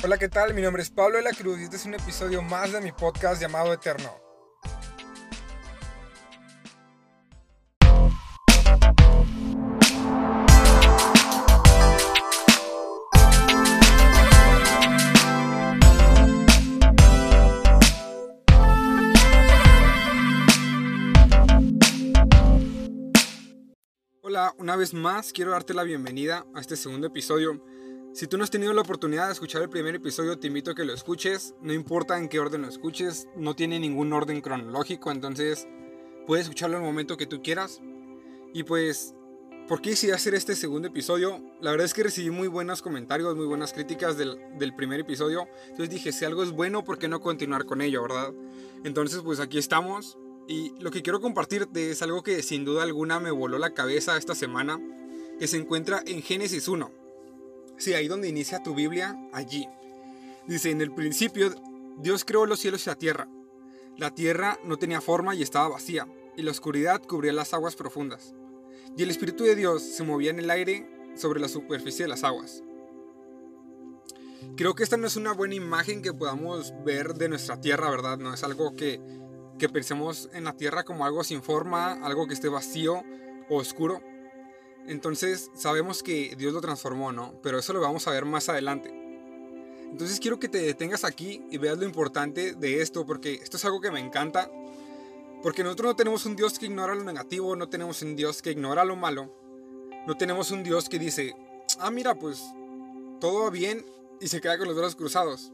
Hola, ¿qué tal? Mi nombre es Pablo de la Cruz y este es un episodio más de mi podcast llamado Eterno. Hola, una vez más quiero darte la bienvenida a este segundo episodio si tú no has tenido la oportunidad de escuchar el primer episodio, te invito a que lo escuches. No importa en qué orden lo escuches, no tiene ningún orden cronológico, entonces puedes escucharlo en el momento que tú quieras. Y pues, ¿por qué decidí hacer este segundo episodio? La verdad es que recibí muy buenos comentarios, muy buenas críticas del, del primer episodio. Entonces dije, si algo es bueno, ¿por qué no continuar con ello, verdad? Entonces, pues aquí estamos. Y lo que quiero compartirte es algo que sin duda alguna me voló la cabeza esta semana, que se encuentra en Génesis 1. Sí, ahí donde inicia tu Biblia, allí. Dice, en el principio Dios creó los cielos y la tierra. La tierra no tenía forma y estaba vacía, y la oscuridad cubría las aguas profundas. Y el Espíritu de Dios se movía en el aire sobre la superficie de las aguas. Creo que esta no es una buena imagen que podamos ver de nuestra tierra, ¿verdad? No es algo que, que pensemos en la tierra como algo sin forma, algo que esté vacío o oscuro. Entonces sabemos que Dios lo transformó, ¿no? Pero eso lo vamos a ver más adelante. Entonces quiero que te detengas aquí y veas lo importante de esto, porque esto es algo que me encanta. Porque nosotros no tenemos un Dios que ignora lo negativo, no tenemos un Dios que ignora lo malo. No tenemos un Dios que dice, ah, mira, pues todo va bien y se queda con los brazos cruzados.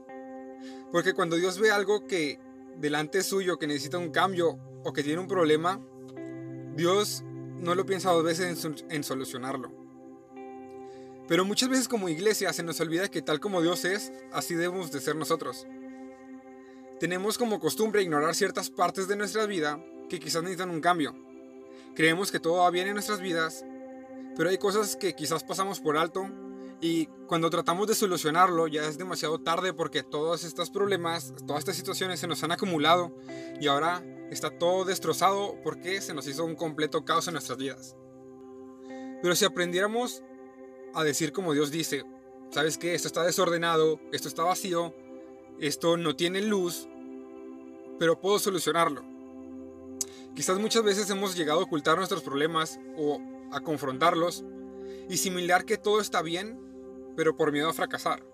Porque cuando Dios ve algo que delante suyo, que necesita un cambio o que tiene un problema, Dios no lo piensa dos veces en, solucionarlo. Pero muchas veces como iglesia se nos olvida que tal como Dios es, así debemos de ser nosotros. Tenemos como costumbre ignorar ciertas partes de nuestra vida que quizás necesitan un cambio. Creemos que todo va bien en nuestras vidas, pero hay cosas que quizás pasamos por alto y cuando tratamos de solucionarlo ya es demasiado tarde porque todos estos problemas, todas estas situaciones se nos han acumulado y ahora está todo destrozado porque se nos hizo un completo caos en nuestras vidas. Pero si aprendiéramos a decir como Dios dice, ¿sabes qué? Esto está desordenado, esto está vacío, esto no tiene luz, pero puedo solucionarlo. Quizás muchas veces hemos llegado a ocultar nuestros problemas o a confrontarlos y similar que todo está bien, pero por miedo a fracasar.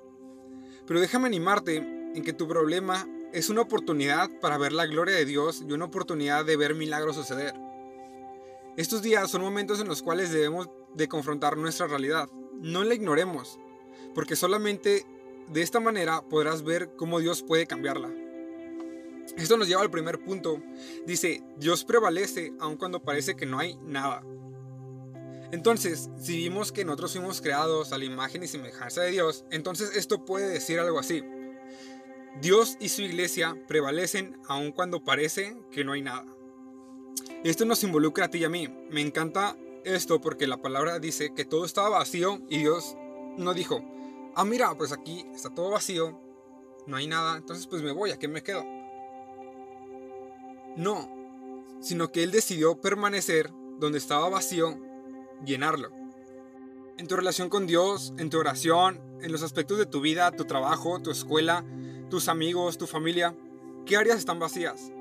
Pero déjame animarte en que tu problema es una oportunidad para ver la gloria de Dios y una oportunidad de ver milagros suceder. Estos días son momentos en los cuales debemos de confrontar nuestra realidad. No la ignoremos, porque solamente de esta manera podrás ver cómo Dios puede cambiarla. Esto nos lleva al primer punto. Dice, Dios prevalece aun cuando parece que no hay nada. Entonces, si vimos que nosotros fuimos creados a la imagen y semejanza de Dios, entonces esto puede decir algo así. Dios y su iglesia prevalecen aun cuando parece que no hay nada. Esto nos involucra a ti y a mí. Me encanta esto porque la palabra dice que todo estaba vacío y Dios no dijo, ah mira, pues aquí está todo vacío, no hay nada, entonces pues me voy, ¿a qué me quedo? No, sino que Él decidió permanecer donde estaba vacío, llenarlo. En tu relación con Dios, en tu oración, en los aspectos de tu vida, tu trabajo, tu escuela, tus amigos, tu familia, ¿qué áreas están vacías?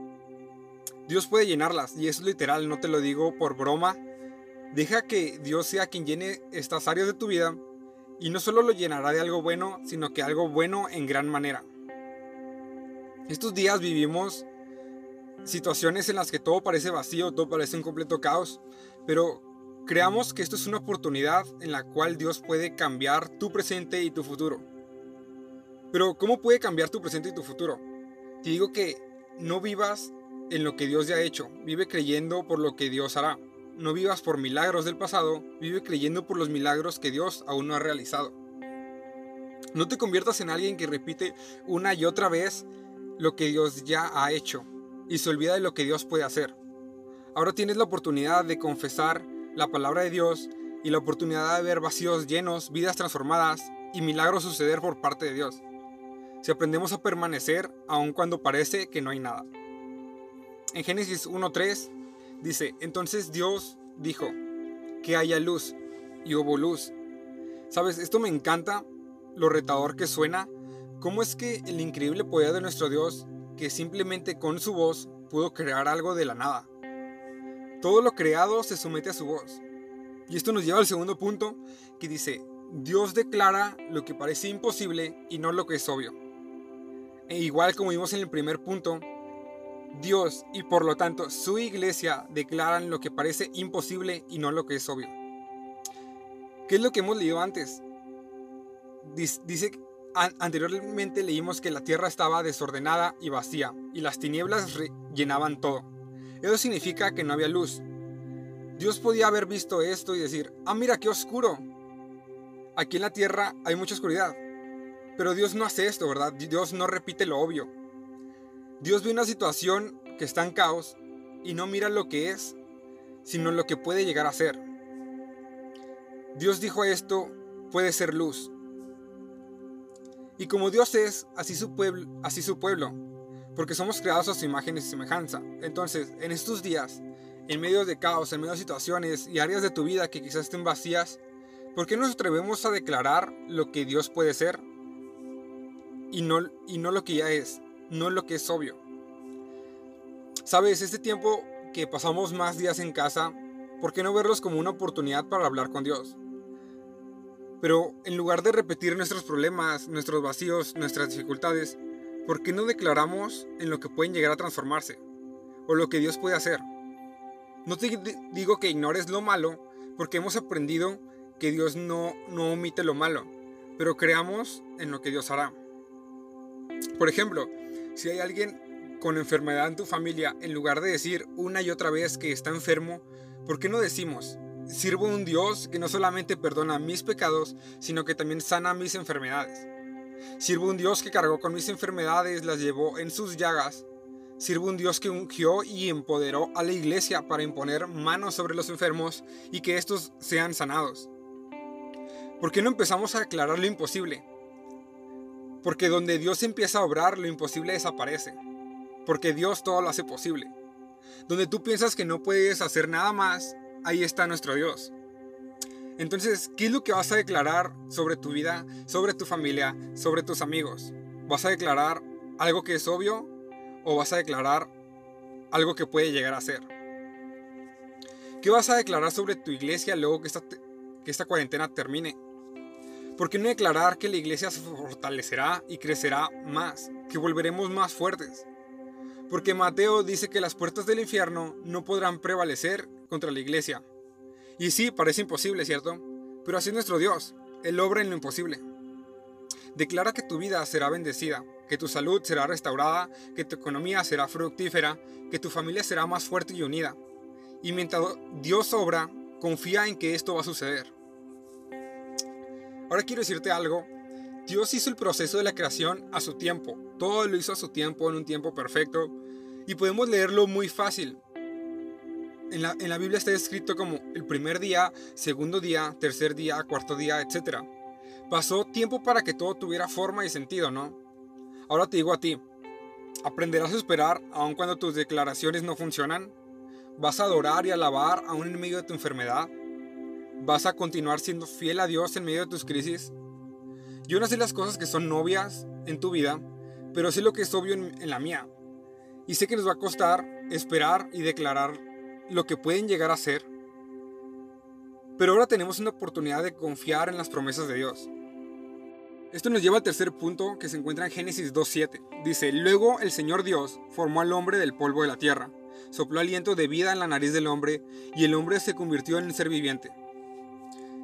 Dios puede llenarlas y es literal, no te lo digo por broma. Deja que Dios sea quien llene estas áreas de tu vida y no solo lo llenará de algo bueno, sino que algo bueno en gran manera. Estos días vivimos situaciones en las que todo parece vacío, todo parece un completo caos, pero creamos que esto es una oportunidad en la cual Dios puede cambiar tu presente y tu futuro. Pero ¿cómo puede cambiar tu presente y tu futuro? Te digo que no vivas en lo que Dios ya ha hecho, vive creyendo por lo que Dios hará. No vivas por milagros del pasado, vive creyendo por los milagros que Dios aún no ha realizado. No te conviertas en alguien que repite una y otra vez lo que Dios ya ha hecho y se olvida de lo que Dios puede hacer. Ahora tienes la oportunidad de confesar la palabra de Dios y la oportunidad de ver vacíos llenos, vidas transformadas y milagros suceder por parte de Dios si aprendemos a permanecer aun cuando parece que no hay nada. En Génesis 1.3 dice, entonces Dios dijo, que haya luz, y hubo luz. Sabes, esto me encanta, lo retador que suena, ¿Cómo es que el increíble poder de nuestro Dios, que simplemente con su voz pudo crear algo de la nada? Todo lo creado se somete a su voz. Y esto nos lleva al segundo punto, que dice, Dios declara lo que parece imposible y no lo que es obvio. E igual como vimos en el primer punto, Dios y por lo tanto su iglesia declaran lo que parece imposible y no lo que es obvio. ¿Qué es lo que hemos leído antes? Dice, anteriormente leímos que la tierra estaba desordenada y vacía y las tinieblas llenaban todo. Eso significa que no había luz. Dios podía haber visto esto y decir, ah, mira qué oscuro, aquí en la tierra hay mucha oscuridad. Pero Dios no hace esto, ¿verdad? Dios no repite lo obvio. Dios ve una situación que está en caos y no mira lo que es, sino lo que puede llegar a ser. Dios dijo esto, puede ser luz. Y como Dios es, así su pueblo, así su pueblo, porque somos creados a su imagen y semejanza. Entonces, en estos días, en medio de caos, en medio de situaciones y áreas de tu vida que quizás estén vacías, ¿Por qué nos atrevemos a declarar lo que Dios puede ser y no, y no lo que ya es, no lo que es obvio? Sabes, este tiempo que pasamos más días en casa, ¿por qué no verlos como una oportunidad para hablar con Dios? Pero en lugar de repetir nuestros problemas, nuestros vacíos, nuestras dificultades, ¿por qué no declaramos en lo que pueden llegar a transformarse? O lo que Dios puede hacer. No te digo que ignores lo malo, porque hemos aprendido que Dios no, no omite lo malo, pero creamos en lo que Dios hará. Por ejemplo, si hay alguien con enfermedad en tu familia, en lugar de decir una y otra vez que está enfermo, ¿por qué no decimos, sirvo a un Dios que no solamente perdona mis pecados, sino que también sana mis enfermedades? Sirvo a un Dios que cargó con mis enfermedades, las llevó en sus llagas. Sirvo a un Dios que ungió y empoderó a la iglesia para imponer manos sobre los enfermos y que estos sean sanados. ¿Por qué no empezamos a declarar lo imposible? Porque donde Dios empieza a obrar, lo imposible desaparece. Porque Dios todo lo hace posible. Donde tú piensas que no puedes hacer nada más, ahí está nuestro Dios. Entonces, ¿qué es lo que vas a declarar sobre tu vida, sobre tu familia, sobre tus amigos? ¿Vas a declarar algo que es obvio o vas a declarar algo que puede llegar a ser? ¿Qué vas a declarar sobre tu iglesia luego que esta, que esta cuarentena termine? ¿Por qué no declarar que la iglesia se fortalecerá y crecerá más, que volveremos más fuertes? Porque Mateo dice que las puertas del infierno no podrán prevalecer contra la iglesia. Y sí, parece imposible, ¿cierto? Pero así es nuestro Dios, Él obra en lo imposible. Declara que tu vida será bendecida, que tu salud será restaurada, que tu economía será fructífera, que tu familia será más fuerte y unida. Y mientras Dios obra, confía en que esto va a suceder. Ahora quiero decirte algo. Dios hizo el proceso de la creación a su tiempo. Todo lo hizo a su tiempo, en un tiempo perfecto. Y podemos leerlo muy fácil. En la, en la Biblia está escrito como el primer día, segundo día, tercer día, cuarto día, etc. Pasó tiempo para que todo tuviera forma y sentido, ¿no? Ahora te digo a ti, ¿aprenderás a esperar aun cuando tus declaraciones no funcionan? ¿Vas a adorar y alabar aún en medio de tu enfermedad? ¿Vas a continuar siendo fiel a Dios en medio de tus crisis? Yo no sé las cosas que son novias en tu vida, pero sé lo que es obvio en, la mía. Y sé que nos va a costar esperar y declarar lo que pueden llegar a ser. Pero ahora tenemos una oportunidad de confiar en las promesas de Dios. Esto nos lleva al tercer punto que se encuentra en Génesis 2.7. Dice, luego el Señor Dios formó al hombre del polvo de la tierra, sopló aliento de vida en la nariz del hombre y el hombre se convirtió en un ser viviente.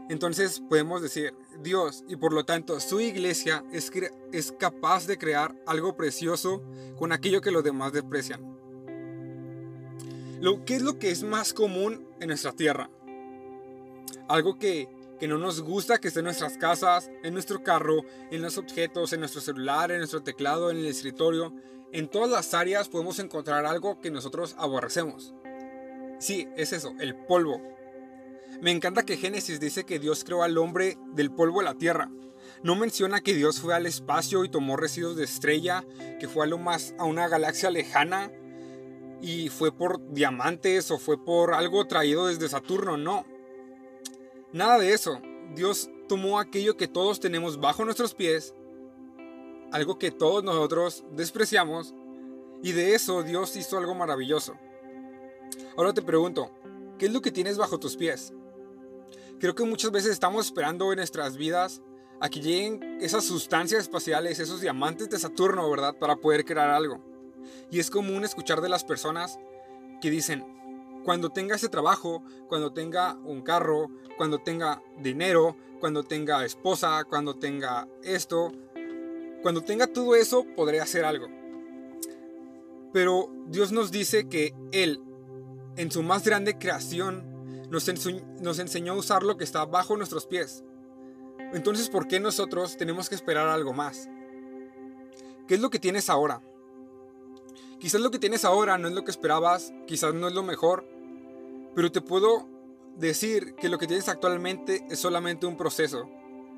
Entonces podemos decir, Dios y por lo tanto su iglesia es, es capaz de crear algo precioso con aquello que los demás desprecian. Lo, ¿Qué es lo que es más común en nuestra tierra? Algo que, que no nos gusta que esté en nuestras casas, en nuestro carro, en los objetos, en nuestro celular, en nuestro teclado, en el escritorio. En todas las áreas podemos encontrar algo que nosotros aborrecemos. Sí, es eso, el polvo, me encanta que Génesis dice que Dios creó al hombre del polvo de la tierra. No menciona que Dios fue al espacio y tomó residuos de estrella, que fue a lo más a una galaxia lejana y fue por diamantes o fue por algo traído desde Saturno, no. Nada de eso. Dios tomó aquello que todos tenemos bajo nuestros pies, algo que todos nosotros despreciamos, y de eso Dios hizo algo maravilloso. Ahora te pregunto, ¿qué es lo que tienes bajo tus pies? Creo que muchas veces estamos esperando en nuestras vidas a que lleguen esas sustancias espaciales, esos diamantes de Saturno, ¿verdad? Para poder crear algo. Y es común escuchar de las personas que dicen, cuando tenga ese trabajo, cuando tenga un carro, cuando tenga dinero, cuando tenga esposa, cuando tenga esto, cuando tenga todo eso, podré hacer algo. Pero Dios nos dice que Él, en su más grande creación, nos, enseñó a usar lo que está bajo nuestros pies. Entonces, ¿por qué nosotros tenemos que esperar algo más? ¿Qué es lo que tienes ahora? Quizás lo que tienes ahora no es lo que esperabas, quizás no es lo mejor, pero te puedo decir que lo que tienes actualmente es solamente un proceso.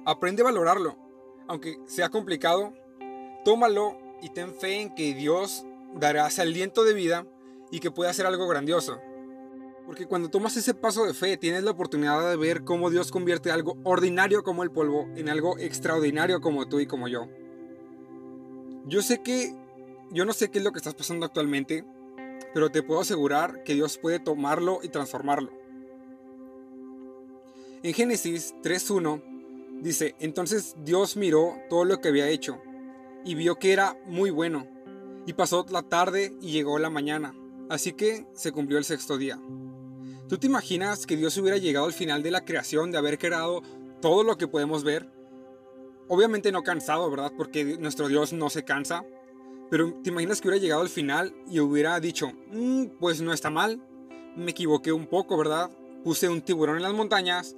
Aprende a valorarlo, aunque sea complicado, tómalo y ten fe en que Dios dará ese de vida y que puede hacer algo grandioso. Porque cuando tomas ese paso de fe, tienes la oportunidad de ver cómo Dios convierte algo ordinario como el polvo en algo extraordinario como tú y como yo. Yo sé que, yo no sé qué es lo que estás pasando actualmente, pero te puedo asegurar que Dios puede tomarlo y transformarlo. En Génesis 3.1 dice, entonces Dios miró todo lo que había hecho y vio que era muy bueno. Y pasó la tarde y llegó la mañana. Así que se cumplió el sexto día. ¿Tú te imaginas que Dios hubiera llegado al final de la creación, de haber creado todo lo que podemos ver? Obviamente no cansado, ¿verdad? Porque nuestro Dios no se cansa. Pero te imaginas que hubiera llegado al final y hubiera dicho, mm, pues no está mal, me equivoqué un poco, ¿verdad? Puse un tiburón en las montañas,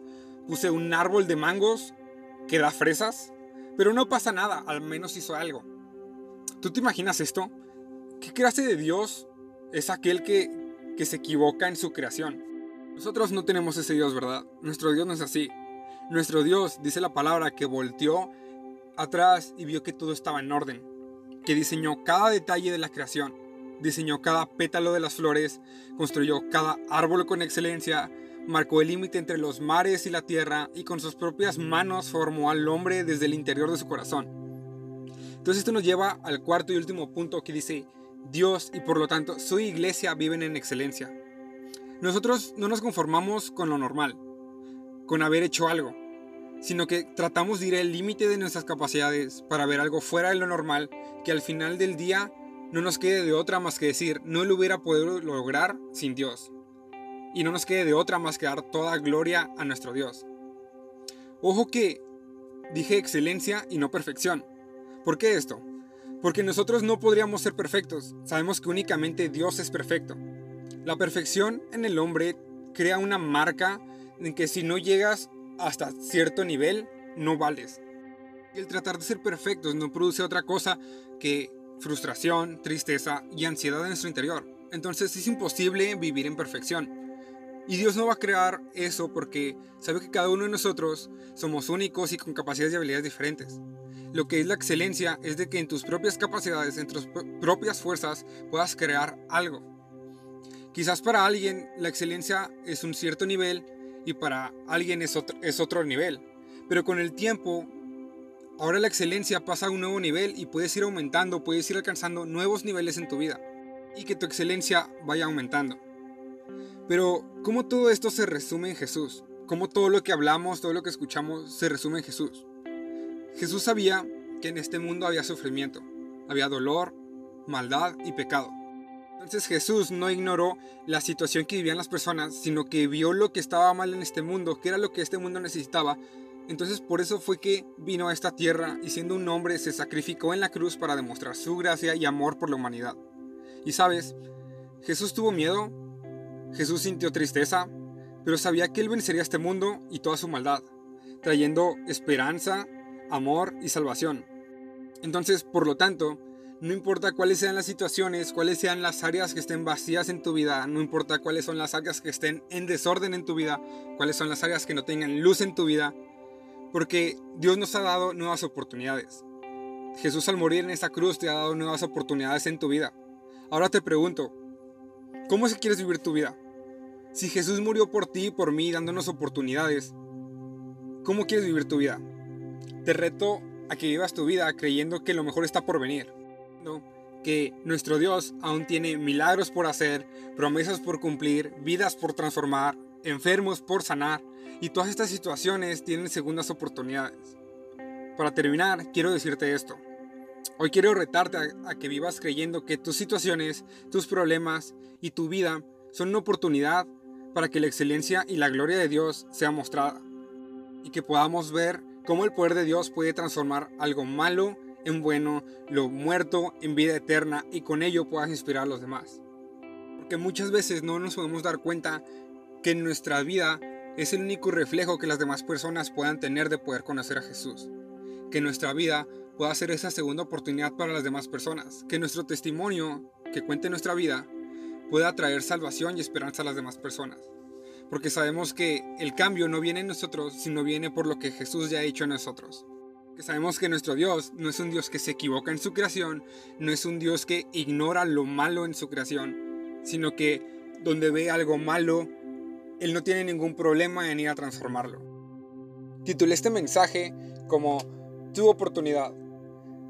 puse un árbol de mangos que da fresas, pero no pasa nada, al menos hizo algo. ¿Tú te imaginas esto? ¿Qué clase de Dios es aquel que, que se equivoca en su creación? Nosotros no tenemos ese Dios, ¿verdad? Nuestro Dios no es así. Nuestro Dios, dice la palabra, que volteó atrás y vio que todo estaba en orden, que diseñó cada detalle de la creación, diseñó cada pétalo de las flores, construyó cada árbol con excelencia, marcó el límite entre los mares y la tierra y con sus propias manos formó al hombre desde el interior de su corazón. Entonces esto nos lleva al cuarto y último punto que dice, Dios y por lo tanto su iglesia viven en excelencia. Nosotros no nos conformamos con lo normal, con haber hecho algo, sino que tratamos de ir al límite de nuestras capacidades para ver algo fuera de lo normal que al final del día no nos quede de otra más que decir, no lo hubiera podido lograr sin Dios. Y no nos quede de otra más que dar toda gloria a nuestro Dios. Ojo que dije excelencia y no perfección. ¿Por qué esto? Porque nosotros no podríamos ser perfectos. Sabemos que únicamente Dios es perfecto. La perfección en el hombre crea una marca en que si no llegas hasta cierto nivel, no vales. El tratar de ser perfectos no produce otra cosa que frustración, tristeza y ansiedad en nuestro interior. Entonces es imposible vivir en perfección. Y Dios no va a crear eso porque sabe que cada uno de nosotros somos únicos y con capacidades y habilidades diferentes. Lo que es la excelencia es de que en tus propias capacidades, en tus propias fuerzas, puedas crear algo. Quizás para alguien la excelencia es un cierto nivel y para alguien es otro, es otro nivel. Pero con el tiempo, ahora la excelencia pasa a un nuevo nivel y puedes ir aumentando, puedes ir alcanzando nuevos niveles en tu vida. Y que tu excelencia vaya aumentando. Pero, ¿cómo todo esto se resume en Jesús? ¿Cómo todo lo que hablamos, todo lo que escuchamos se resume en Jesús? Jesús sabía que en este mundo había sufrimiento, había dolor, maldad y pecado. Entonces Jesús no ignoró la situación que vivían las personas, sino que vio lo que estaba mal en este mundo, que era lo que este mundo necesitaba. Entonces por eso fue que vino a esta tierra y siendo un hombre se sacrificó en la cruz para demostrar su gracia y amor por la humanidad. Y sabes, Jesús tuvo miedo, Jesús sintió tristeza, pero sabía que él vencería este mundo y toda su maldad, trayendo esperanza, amor y salvación. Entonces, por lo tanto, no importa cuáles sean las situaciones, cuáles sean las áreas que estén vacías en tu vida, no importa cuáles son las áreas que estén en desorden en tu vida, cuáles son las áreas que no tengan luz en tu vida, porque Dios nos ha dado nuevas oportunidades. Jesús al morir en esa cruz te ha dado nuevas oportunidades en tu vida. Ahora te pregunto, ¿cómo es que quieres vivir tu vida? Si Jesús murió por ti y por mí dándonos oportunidades, ¿cómo quieres vivir tu vida? Te reto a que vivas tu vida creyendo que lo mejor está por venir. Que nuestro Dios aún tiene milagros por hacer, promesas por cumplir, vidas por transformar, enfermos por sanar, y todas estas situaciones tienen segundas oportunidades. Para terminar, quiero decirte esto. Hoy quiero retarte a, que vivas creyendo que tus situaciones, tus problemas y tu vida son una oportunidad para que la excelencia y la gloria de Dios sea mostrada. Y que podamos ver cómo el poder de Dios puede transformar algo malo en bueno, lo muerto en vida eterna y con ello puedas inspirar a los demás. Porque muchas veces no nos podemos dar cuenta que nuestra vida es el único reflejo que las demás personas puedan tener de poder conocer a Jesús. Que nuestra vida pueda ser esa segunda oportunidad para las demás personas. Que nuestro testimonio, que cuente nuestra vida, pueda traer salvación y esperanza a las demás personas. Porque sabemos que el cambio no viene en nosotros, sino viene por lo que Jesús ya ha hecho en nosotros. Sabemos que nuestro Dios no es un Dios que se equivoca en su creación, no es un Dios que ignora lo malo en su creación, sino que donde ve algo malo, él no tiene ningún problema en ir a transformarlo. Titulé este mensaje como Tu oportunidad,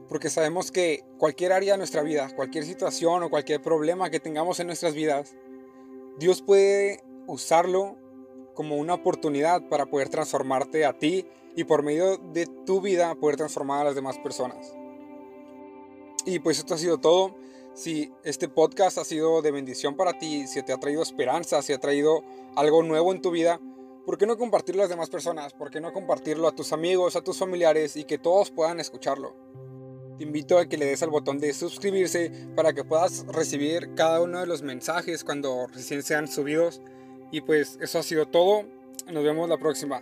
porque sabemos que cualquier área de nuestra vida, cualquier situación o cualquier problema que tengamos en nuestras vidas, Dios puede usarlo como una oportunidad para poder transformarte a ti y por medio de tu vida poder transformar a las demás personas. Y pues esto ha sido todo. Si este podcast ha sido de bendición para ti, si te ha traído esperanza, si ha traído algo nuevo en tu vida, ¿por qué no compartirlo a las demás personas? ¿Por qué no compartirlo a tus amigos, a tus familiares y que todos puedan escucharlo? Te invito a que le des al botón de suscribirse para que puedas recibir cada uno de los mensajes cuando recién sean subidos. Y pues eso ha sido todo. Nos vemos la próxima.